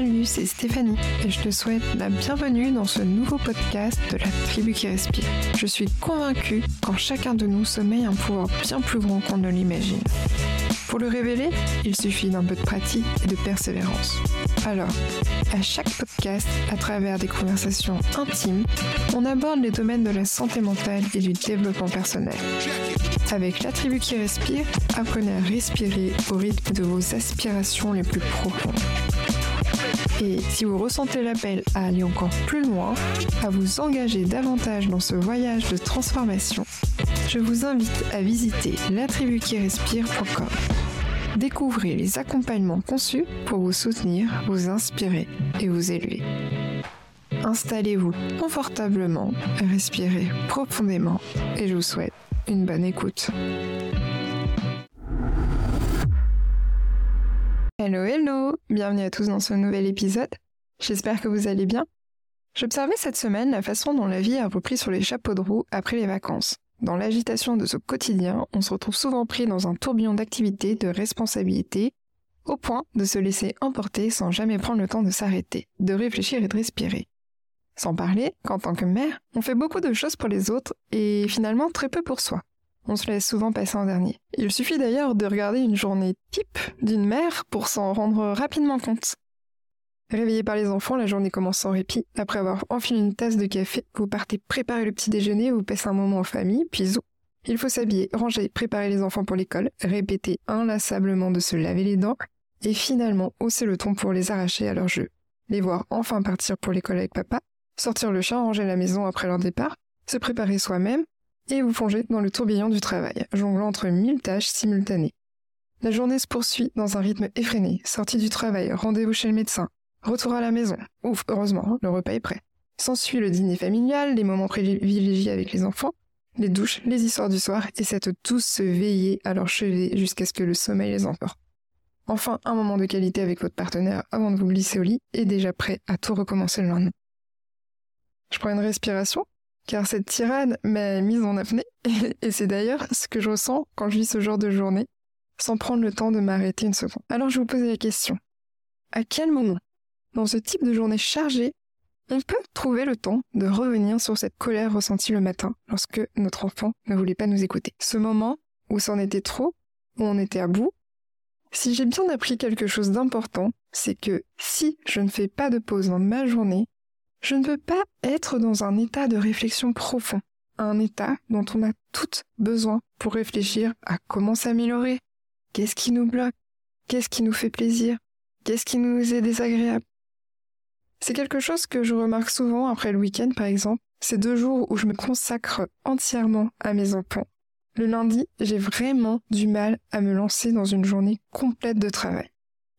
Salut, c'est Stéphanie et je te souhaite la bienvenue dans ce nouveau podcast de la tribu qui respire. Je suis convaincue qu'en chacun de nous sommeille un pouvoir bien plus grand qu'on ne l'imagine. Pour le révéler, il suffit d'un peu de pratique et de persévérance. Alors, à chaque podcast, à travers des conversations intimes, on aborde les domaines de la santé mentale et du développement personnel. Avec la tribu qui respire, apprenez à respirer au rythme de vos aspirations les plus profondes. Et si vous ressentez l'appel à aller encore plus loin, à vous engager davantage dans ce voyage de transformation, je vous invite à visiter latribuquirespire.com. Découvrez les accompagnements conçus pour vous soutenir, vous inspirer et vous élever. Installez-vous confortablement, respirez profondément et je vous souhaite une bonne écoute. Hello, hello Bienvenue à tous dans ce nouvel épisode. J'espère que vous allez bien. J'observais cette semaine la façon dont la vie a repris sur les chapeaux de roue après les vacances. Dans l'agitation de ce quotidien, on se retrouve souvent pris dans un tourbillon d'activités, de responsabilités, au point de se laisser emporter sans jamais prendre le temps de s'arrêter, de réfléchir et de respirer. Sans parler qu'en tant que mère, on fait beaucoup de choses pour les autres et finalement très peu pour soi. On se laisse souvent passer en dernier. Il suffit d'ailleurs de regarder une journée type d'une mère pour s'en rendre rapidement compte. Réveillé par les enfants, la journée commence sans répit. Après avoir enfilé une tasse de café, vous partez préparer le petit déjeuner, vous passez un moment en famille, puis zou. Il faut s'habiller, ranger, préparer les enfants pour l'école, répéter inlassablement de se laver les dents, et finalement hausser le ton pour les arracher à leur jeu. Les voir enfin partir pour l'école avec papa, sortir le chat, ranger la maison après leur départ, se préparer soi-même, et vous plonger dans le tourbillon du travail, jonglant entre mille tâches simultanées. La journée se poursuit dans un rythme effréné, sortie du travail, rendez-vous chez le médecin, retour à la maison. Ouf, heureusement, le repas est prêt. S'ensuit le dîner familial, les moments privilégiés avec les enfants, les douches, les histoires du soir et cette douce veillée à leur chevet jusqu'à ce que le sommeil les emporte. Enfin, un moment de qualité avec votre partenaire avant de vous glisser au lit et déjà prêt à tout recommencer le lendemain. Je prends une respiration car cette tirade m'a mise en apnée, et c'est d'ailleurs ce que je ressens quand je vis ce genre de journée, sans prendre le temps de m'arrêter une seconde. Alors je vous pose la question, à quel moment, dans ce type de journée chargée, on peut trouver le temps de revenir sur cette colère ressentie le matin lorsque notre enfant ne voulait pas nous écouter? Ce moment où c'en était trop, où on était à bout, si j'ai bien appris quelque chose d'important, c'est que si je ne fais pas de pause dans ma journée, je ne veux pas être dans un état de réflexion profond, un état dont on a toutes besoin pour réfléchir à comment s'améliorer, qu'est-ce qui nous bloque, qu'est-ce qui nous fait plaisir, qu'est-ce qui nous est désagréable? C'est quelque chose que je remarque souvent après le week-end par exemple, ces deux jours où je me consacre entièrement à mes enfants. Le lundi, j'ai vraiment du mal à me lancer dans une journée complète de travail.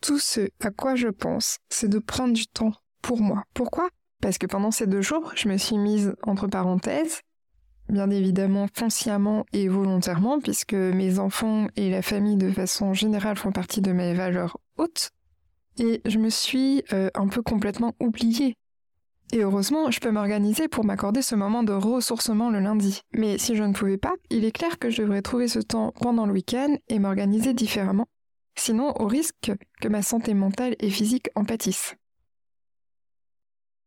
Tout ce à quoi je pense, c'est de prendre du temps pour moi. Pourquoi? Parce que pendant ces deux jours, je me suis mise entre parenthèses, bien évidemment foncièrement et volontairement, puisque mes enfants et la famille de façon générale font partie de mes valeurs hautes, et je me suis euh, un peu complètement oubliée. Et heureusement, je peux m'organiser pour m'accorder ce moment de ressourcement le lundi. Mais si je ne pouvais pas, il est clair que je devrais trouver ce temps pendant le week-end et m'organiser différemment, sinon au risque que ma santé mentale et physique en pâtissent.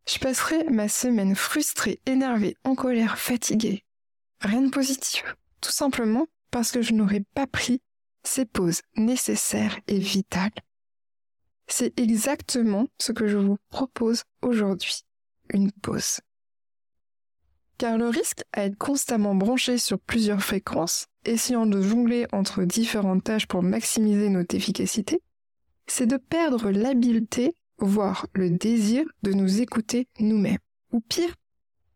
Je passerai ma semaine frustrée, énervée, en colère, fatiguée. Rien de positif. Tout simplement parce que je n'aurais pas pris ces pauses nécessaires et vitales. C'est exactement ce que je vous propose aujourd'hui. Une pause. Car le risque à être constamment branché sur plusieurs fréquences, essayant de jongler entre différentes tâches pour maximiser notre efficacité, c'est de perdre l'habileté voire le désir de nous écouter nous-mêmes. Ou pire,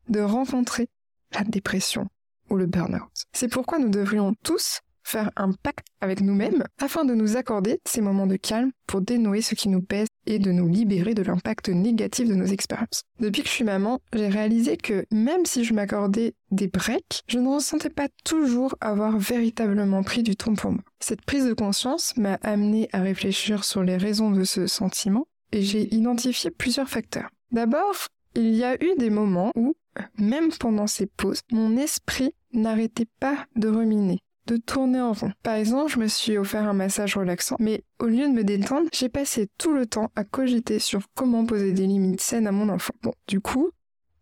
de rencontrer la dépression ou le burn-out. C'est pourquoi nous devrions tous faire un pacte avec nous-mêmes afin de nous accorder ces moments de calme pour dénouer ce qui nous pèse et de nous libérer de l'impact négatif de nos expériences. Depuis que je suis maman, j'ai réalisé que même si je m'accordais des breaks, je ne ressentais pas toujours avoir véritablement pris du temps pour moi. Cette prise de conscience m'a amené à réfléchir sur les raisons de ce sentiment j'ai identifié plusieurs facteurs. D'abord, il y a eu des moments où, même pendant ces pauses, mon esprit n'arrêtait pas de ruminer. de tourner en rond. Par exemple, je me suis offert un massage relaxant, mais au lieu de me détendre, j'ai passé tout le temps à cogiter sur comment poser des limites saines à mon enfant. Du coup,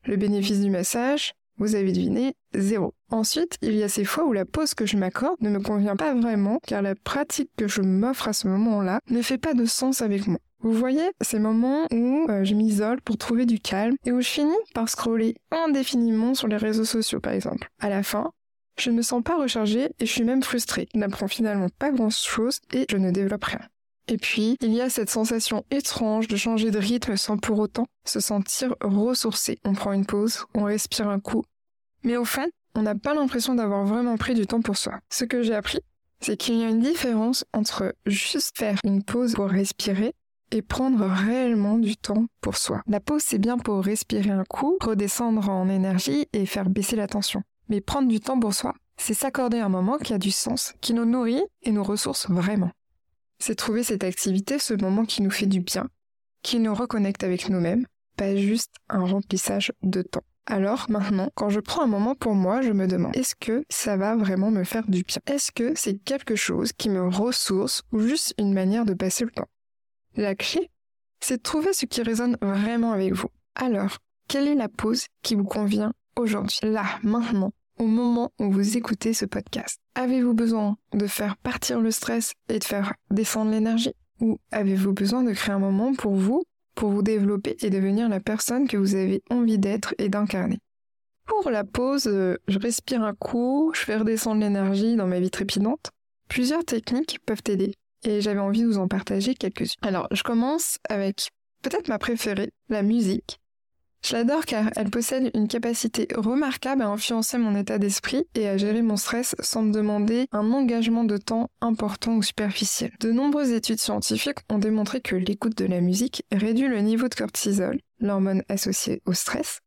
le bénéfice du massage, vous avez deviné, zéro. Ensuite, il y a ces fois où la pause que je m'accorde ne me convient pas vraiment, car la pratique que je m'offre à ce moment-là ne fait pas de sens avec moi. Vous voyez, ces moments où euh, je m'isole pour trouver du calme et où je finis par scroller indéfiniment sur les réseaux sociaux par exemple. À la fin, je ne me sens pas rechargée et je suis même frustrée. Je n'apprends finalement pas grand chose et je ne développe rien. Et puis, il y a cette sensation étrange de changer de rythme sans pour autant se sentir ressourcé. On prend une pause, on respire un coup. Mais au fait, on n'a pas l'impression d'avoir vraiment pris du temps pour soi. Ce que j'ai appris, c'est qu'il y a une différence entre juste faire une pause pour respirer et prendre réellement du temps pour soi. La pause, c'est bien pour respirer un coup, redescendre en énergie et faire baisser la tension. Mais prendre du temps pour soi, c'est s'accorder un moment qui a du sens, qui nous nourrit et nous ressource vraiment. C'est trouver cette activité, ce moment qui nous fait du bien, qui nous reconnecte avec nous-mêmes, pas juste un remplissage de temps. Alors maintenant, quand je prends un moment pour moi, je me demande, est-ce que ça va vraiment me faire du bien? Est-ce que c'est quelque chose qui me ressource ou juste une manière de passer le temps? La clé, c'est de trouver ce qui résonne vraiment avec vous. Alors, quelle est la pause qui vous convient aujourd'hui, là, maintenant, au moment où vous écoutez ce podcast? Avez-vous besoin de faire partir le stress et de faire descendre l'énergie? Ou avez-vous besoin de créer un moment pour vous, pour vous développer et devenir la personne que vous avez envie d'être et d'incarner? Pour la pause, euh, je respire un coup, je fais redescendre l'énergie dans ma vie trépidante. Plusieurs techniques peuvent aider et j'avais envie de vous en partager quelques-unes. Alors, je commence avec peut-être ma préférée, la musique. Je l'adore car elle possède une capacité remarquable à influencer mon état d'esprit et à gérer mon stress sans me demander un engagement de temps important ou superficiel. De nombreuses études scientifiques ont démontré que l'écoute de la musique réduit le niveau de cortisol, l'hormone associée au stress,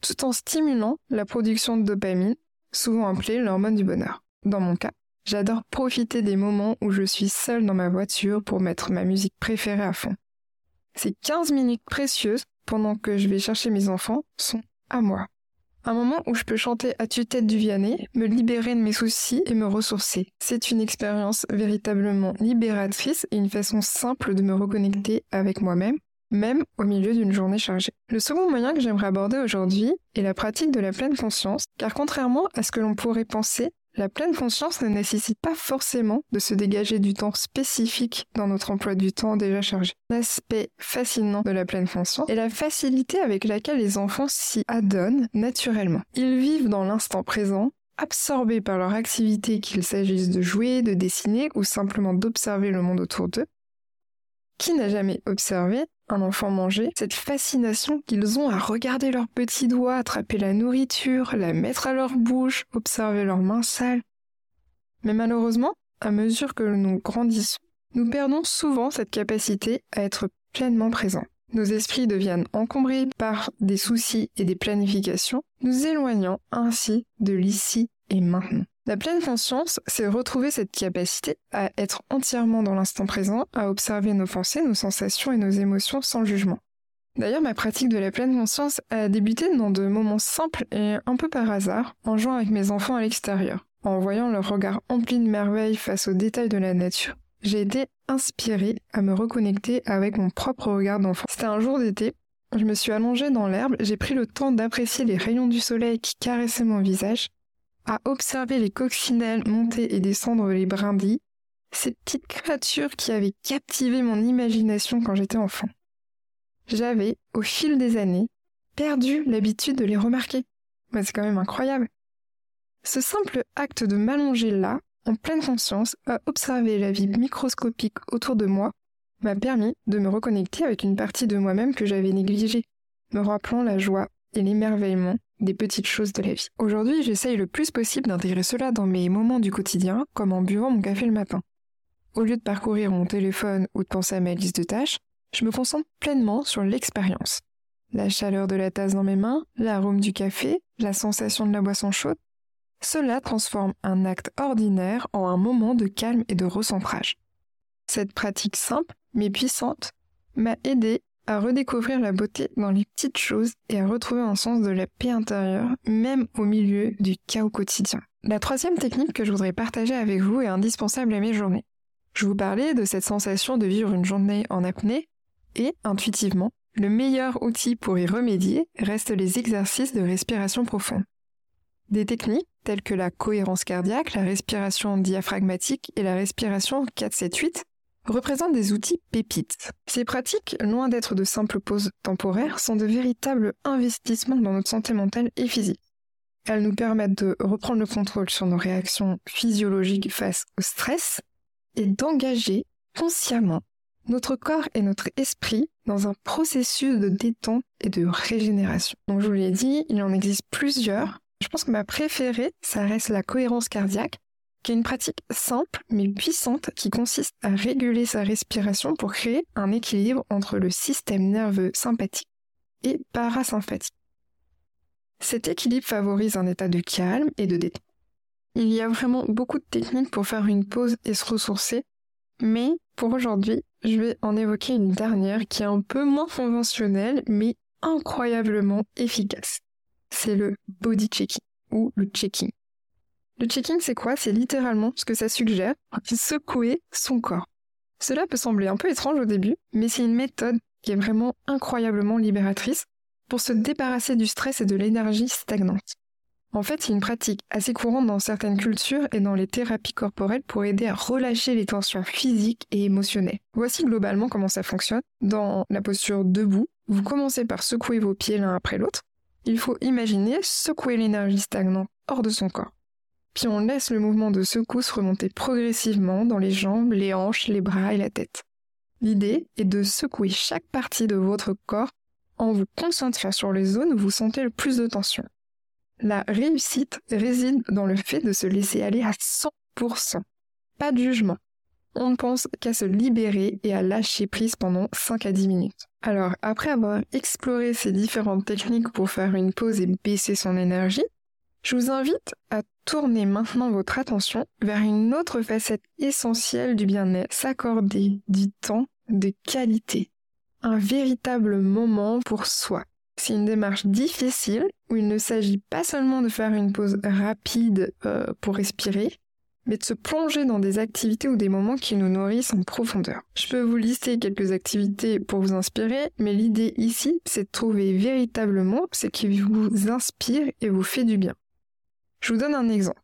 tout en stimulant la production de dopamine, souvent appelée l'hormone du bonheur. Dans mon cas, J'adore profiter des moments où je suis seule dans ma voiture pour mettre ma musique préférée à fond. Ces 15 minutes précieuses pendant que je vais chercher mes enfants sont à moi. Un moment où je peux chanter à tue-tête du Vianney, me libérer de mes soucis et me ressourcer. C'est une expérience véritablement libératrice et une façon simple de me reconnecter avec moi-même, même au milieu d'une journée chargée. Le second moyen que j'aimerais aborder aujourd'hui est la pratique de la pleine conscience, car contrairement à ce que l'on pourrait penser, la pleine conscience ne nécessite pas forcément de se dégager du temps spécifique dans notre emploi du temps déjà chargé. L'aspect fascinant de la pleine conscience est la facilité avec laquelle les enfants s'y adonnent naturellement. Ils vivent dans l'instant présent, absorbés par leur activité qu'il s'agisse de jouer, de dessiner ou simplement d'observer le monde autour d'eux. Qui n'a jamais observé un enfant manger, cette fascination qu'ils ont à regarder leurs petits doigts attraper la nourriture, la mettre à leur bouche, observer leurs mains sales. Mais malheureusement, à mesure que nous grandissons, nous perdons souvent cette capacité à être pleinement présents. Nos esprits deviennent encombrés par des soucis et des planifications, nous éloignant ainsi de l'ici et maintenant. La pleine conscience, c'est retrouver cette capacité à être entièrement dans l'instant présent, à observer nos pensées, nos sensations et nos émotions sans jugement. D'ailleurs, ma pratique de la pleine conscience a débuté dans de moments simples et un peu par hasard, en jouant avec mes enfants à l'extérieur, en voyant leur regard empli de merveille face aux détails de la nature. J'ai été inspirée à me reconnecter avec mon propre regard d'enfant. C'était un jour d'été, je me suis allongée dans l'herbe, j'ai pris le temps d'apprécier les rayons du soleil qui caressaient mon visage, à observer les coccinelles monter et descendre les brindilles, ces petites créatures qui avaient captivé mon imagination quand j'étais enfant. J'avais, au fil des années, perdu l'habitude de les remarquer. Mais c'est quand même incroyable. Ce simple acte de m'allonger là, en pleine conscience, à observer la vie microscopique autour de moi, m'a permis de me reconnecter avec une partie de moi-même que j'avais négligée, me rappelant la joie et l'émerveillement des petites choses de la vie. Aujourd'hui, j'essaye le plus possible d'intégrer cela dans mes moments du quotidien, comme en buvant mon café le matin. Au lieu de parcourir mon téléphone ou de penser à ma liste de tâches, je me concentre pleinement sur l'expérience. La chaleur de la tasse dans mes mains, l'arôme du café, la sensation de la boisson chaude, cela transforme un acte ordinaire en un moment de calme et de recentrage. Cette pratique simple, mais puissante, m'a aidé à redécouvrir la beauté dans les petites choses et à retrouver un sens de la paix intérieure, même au milieu du chaos quotidien. La troisième technique que je voudrais partager avec vous est indispensable à mes journées. Je vous parlais de cette sensation de vivre une journée en apnée et, intuitivement, le meilleur outil pour y remédier reste les exercices de respiration profonde. Des techniques telles que la cohérence cardiaque, la respiration diaphragmatique et la respiration 4-7-8 représentent des outils pépites. Ces pratiques, loin d'être de simples pauses temporaires, sont de véritables investissements dans notre santé mentale et physique. Elles nous permettent de reprendre le contrôle sur nos réactions physiologiques face au stress et d'engager consciemment notre corps et notre esprit dans un processus de détente et de régénération. Donc je vous l'ai dit, il en existe plusieurs. Je pense que ma préférée, ça reste la cohérence cardiaque, qui une pratique simple mais puissante qui consiste à réguler sa respiration pour créer un équilibre entre le système nerveux sympathique et parasympathique. Cet équilibre favorise un état de calme et de détente. Il y a vraiment beaucoup de techniques pour faire une pause et se ressourcer, mais pour aujourd'hui, je vais en évoquer une dernière qui est un peu moins conventionnelle mais incroyablement efficace. C'est le body checking ou le checking. Le checking, c'est quoi? C'est littéralement ce que ça suggère, secouer son corps. Cela peut sembler un peu étrange au début, mais c'est une méthode qui est vraiment incroyablement libératrice pour se débarrasser du stress et de l'énergie stagnante. En fait, c'est une pratique assez courante dans certaines cultures et dans les thérapies corporelles pour aider à relâcher les tensions physiques et émotionnelles. Voici globalement comment ça fonctionne. Dans la posture debout, vous commencez par secouer vos pieds l'un après l'autre. Il faut imaginer secouer l'énergie stagnante hors de son corps puis on laisse le mouvement de secousse remonter progressivement dans les jambes, les hanches, les bras et la tête. L'idée est de secouer chaque partie de votre corps en vous concentrant sur les zones où vous sentez le plus de tension. La réussite réside dans le fait de se laisser aller à 100%. Pas de jugement. On ne pense qu'à se libérer et à lâcher prise pendant 5 à 10 minutes. Alors, après avoir exploré ces différentes techniques pour faire une pause et baisser son énergie, je vous invite à tourner maintenant votre attention vers une autre facette essentielle du bien-être, s'accorder du temps de qualité, un véritable moment pour soi. C'est une démarche difficile où il ne s'agit pas seulement de faire une pause rapide euh, pour respirer, mais de se plonger dans des activités ou des moments qui nous nourrissent en profondeur. Je peux vous lister quelques activités pour vous inspirer, mais l'idée ici, c'est de trouver véritablement ce qui vous inspire et vous fait du bien. Je vous donne un exemple.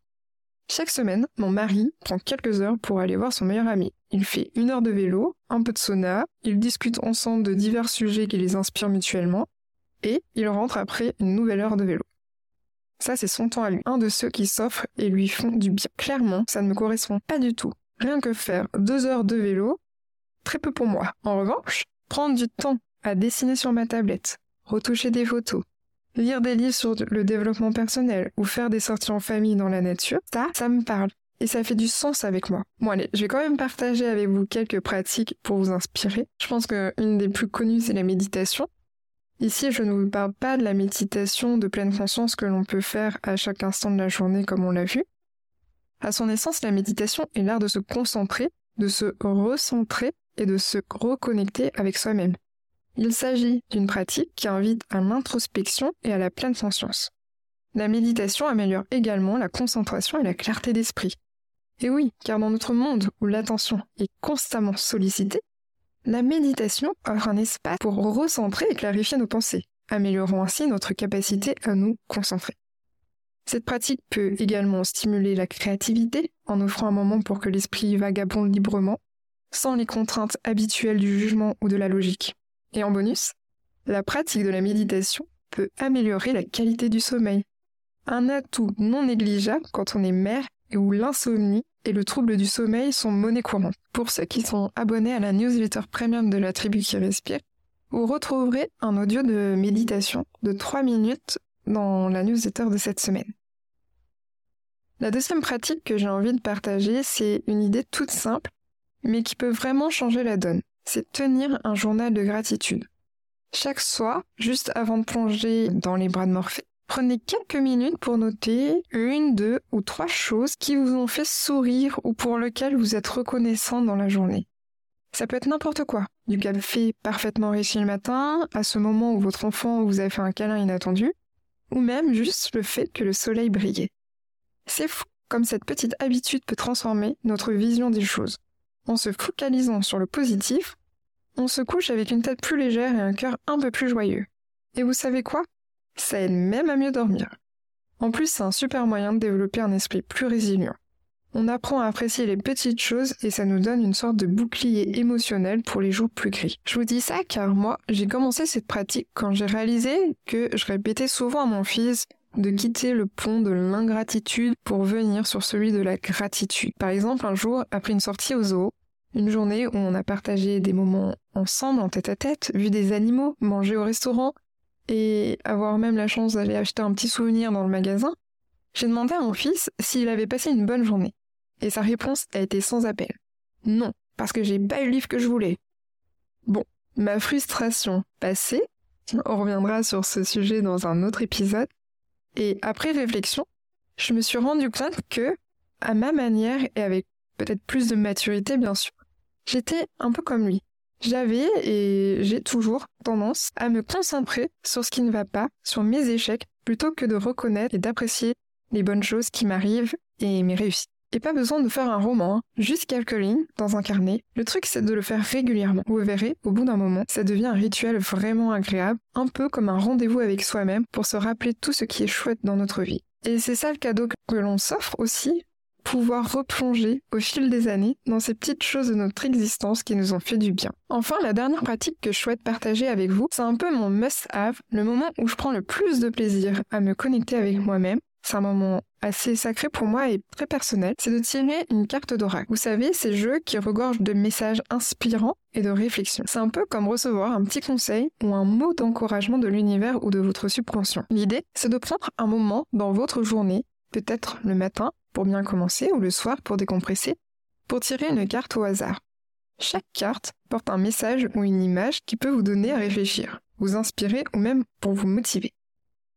Chaque semaine, mon mari prend quelques heures pour aller voir son meilleur ami. Il fait une heure de vélo, un peu de sauna, ils discutent ensemble de divers sujets qui les inspirent mutuellement, et il rentre après une nouvelle heure de vélo. Ça, c'est son temps à lui. Un de ceux qui s'offrent et lui font du bien. Clairement, ça ne me correspond pas du tout. Rien que faire deux heures de vélo, très peu pour moi. En revanche, prendre du temps à dessiner sur ma tablette, retoucher des photos, lire des livres sur le développement personnel ou faire des sorties en famille dans la nature, ça, ça me parle. Et ça fait du sens avec moi. Bon allez, je vais quand même partager avec vous quelques pratiques pour vous inspirer. Je pense qu'une des plus connues, c'est la méditation. Ici, je ne vous parle pas de la méditation de pleine conscience que l'on peut faire à chaque instant de la journée comme on l'a vu. À son essence, la méditation est l'art de se concentrer, de se recentrer et de se reconnecter avec soi-même. Il s'agit d'une pratique qui invite à l'introspection et à la pleine conscience. La méditation améliore également la concentration et la clarté d'esprit. Et oui, car dans notre monde où l'attention est constamment sollicitée, la méditation offre un espace pour recentrer et clarifier nos pensées, améliorant ainsi notre capacité à nous concentrer. Cette pratique peut également stimuler la créativité en offrant un moment pour que l'esprit vagabonde librement, sans les contraintes habituelles du jugement ou de la logique. Et en bonus, la pratique de la méditation peut améliorer la qualité du sommeil. Un atout non négligeable quand on est mère et où l'insomnie et le trouble du sommeil sont monnaie courante. Pour ceux qui sont abonnés à la newsletter premium de la tribu qui respire, vous retrouverez un audio de méditation de 3 minutes dans la newsletter de cette semaine. La deuxième pratique que j'ai envie de partager, c'est une idée toute simple, mais qui peut vraiment changer la donne c'est tenir un journal de gratitude. Chaque soir, juste avant de plonger dans les bras de Morphée, prenez quelques minutes pour noter une, deux ou trois choses qui vous ont fait sourire ou pour lesquelles vous êtes reconnaissant dans la journée. Ça peut être n'importe quoi. Du café parfaitement réussi le matin, à ce moment où votre enfant vous a fait un câlin inattendu, ou même juste le fait que le soleil brillait. C'est fou comme cette petite habitude peut transformer notre vision des choses. En se focalisant sur le positif, on se couche avec une tête plus légère et un cœur un peu plus joyeux. Et vous savez quoi? Ça aide même à mieux dormir. En plus, c'est un super moyen de développer un esprit plus résilient. On apprend à apprécier les petites choses et ça nous donne une sorte de bouclier émotionnel pour les jours plus gris. Je vous dis ça car moi, j'ai commencé cette pratique quand j'ai réalisé que je répétais souvent à mon fils de quitter le pont de l'ingratitude pour venir sur celui de la gratitude. Par exemple, un jour, après une sortie au zoo, une journée où on a partagé des moments ensemble en tête à tête, vu des animaux, mangé au restaurant et avoir même la chance d'aller acheter un petit souvenir dans le magasin, j'ai demandé à mon fils s'il avait passé une bonne journée. Et sa réponse a été sans appel. Non, parce que j'ai pas eu le livre que je voulais. Bon, ma frustration passée, on reviendra sur ce sujet dans un autre épisode, et après réflexion, je me suis rendu compte que, à ma manière et avec peut-être plus de maturité bien sûr, j'étais un peu comme lui. J'avais et j'ai toujours tendance à me concentrer sur ce qui ne va pas, sur mes échecs, plutôt que de reconnaître et d'apprécier les bonnes choses qui m'arrivent et mes réussites. Et pas besoin de faire un roman, hein. juste quelques lignes dans un carnet. Le truc, c'est de le faire régulièrement. Vous verrez, au bout d'un moment, ça devient un rituel vraiment agréable, un peu comme un rendez-vous avec soi-même pour se rappeler tout ce qui est chouette dans notre vie. Et c'est ça le cadeau que l'on s'offre aussi, pouvoir replonger au fil des années dans ces petites choses de notre existence qui nous ont fait du bien. Enfin, la dernière pratique que je souhaite partager avec vous, c'est un peu mon must-have, le moment où je prends le plus de plaisir à me connecter avec moi-même, c'est un moment assez sacré pour moi et très personnel, c'est de tirer une carte d'oracle. Vous savez, ces jeux qui regorgent de messages inspirants et de réflexions. C'est un peu comme recevoir un petit conseil ou un mot d'encouragement de l'univers ou de votre subconscient. L'idée, c'est de prendre un moment dans votre journée, peut-être le matin pour bien commencer ou le soir pour décompresser, pour tirer une carte au hasard. Chaque carte porte un message ou une image qui peut vous donner à réfléchir, vous inspirer ou même pour vous motiver.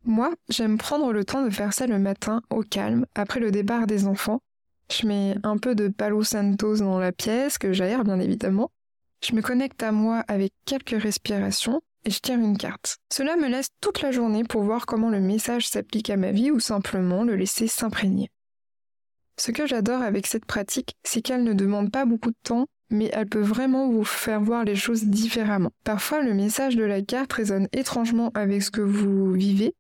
Moi, j'aime prendre le temps de faire ça le matin, au calme, après le départ des enfants. Je mets un peu de Palo Santos dans la pièce, que j'aère bien évidemment. Je me connecte à moi avec quelques respirations et je tire une carte. Cela me laisse toute la journée pour voir comment le message s'applique à ma vie ou simplement le laisser s'imprégner. Ce que j'adore avec cette pratique, c'est qu'elle ne demande pas beaucoup de temps, mais elle peut vraiment vous faire voir les choses différemment. Parfois, le message de la carte résonne étrangement avec ce que vous vivez,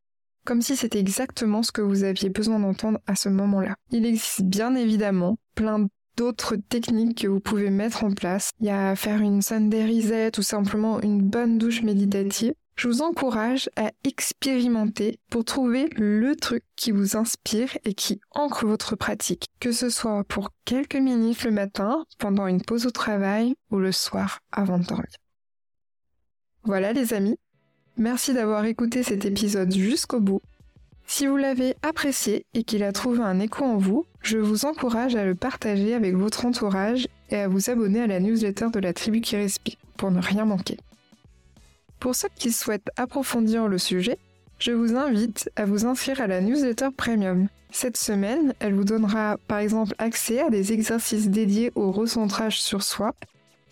comme si c'était exactement ce que vous aviez besoin d'entendre à ce moment-là. Il existe bien évidemment plein d'autres techniques que vous pouvez mettre en place. Il y a faire une Sunday reset ou simplement une bonne douche méditative. Je vous encourage à expérimenter pour trouver le truc qui vous inspire et qui ancre votre pratique, que ce soit pour quelques minutes le matin, pendant une pause au travail ou le soir avant de dormir. Voilà les amis, Merci d'avoir écouté cet épisode jusqu'au bout. Si vous l'avez apprécié et qu'il a trouvé un écho en vous, je vous encourage à le partager avec votre entourage et à vous abonner à la newsletter de la tribu qui respire pour ne rien manquer. Pour ceux qui souhaitent approfondir le sujet, je vous invite à vous inscrire à la newsletter premium. Cette semaine, elle vous donnera par exemple accès à des exercices dédiés au recentrage sur soi,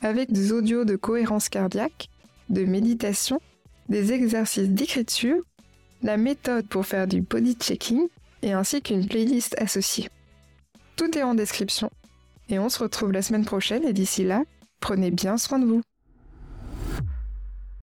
avec des audios de cohérence cardiaque, de méditation des exercices d'écriture, la méthode pour faire du body checking et ainsi qu'une playlist associée. Tout est en description et on se retrouve la semaine prochaine et d'ici là, prenez bien soin de vous.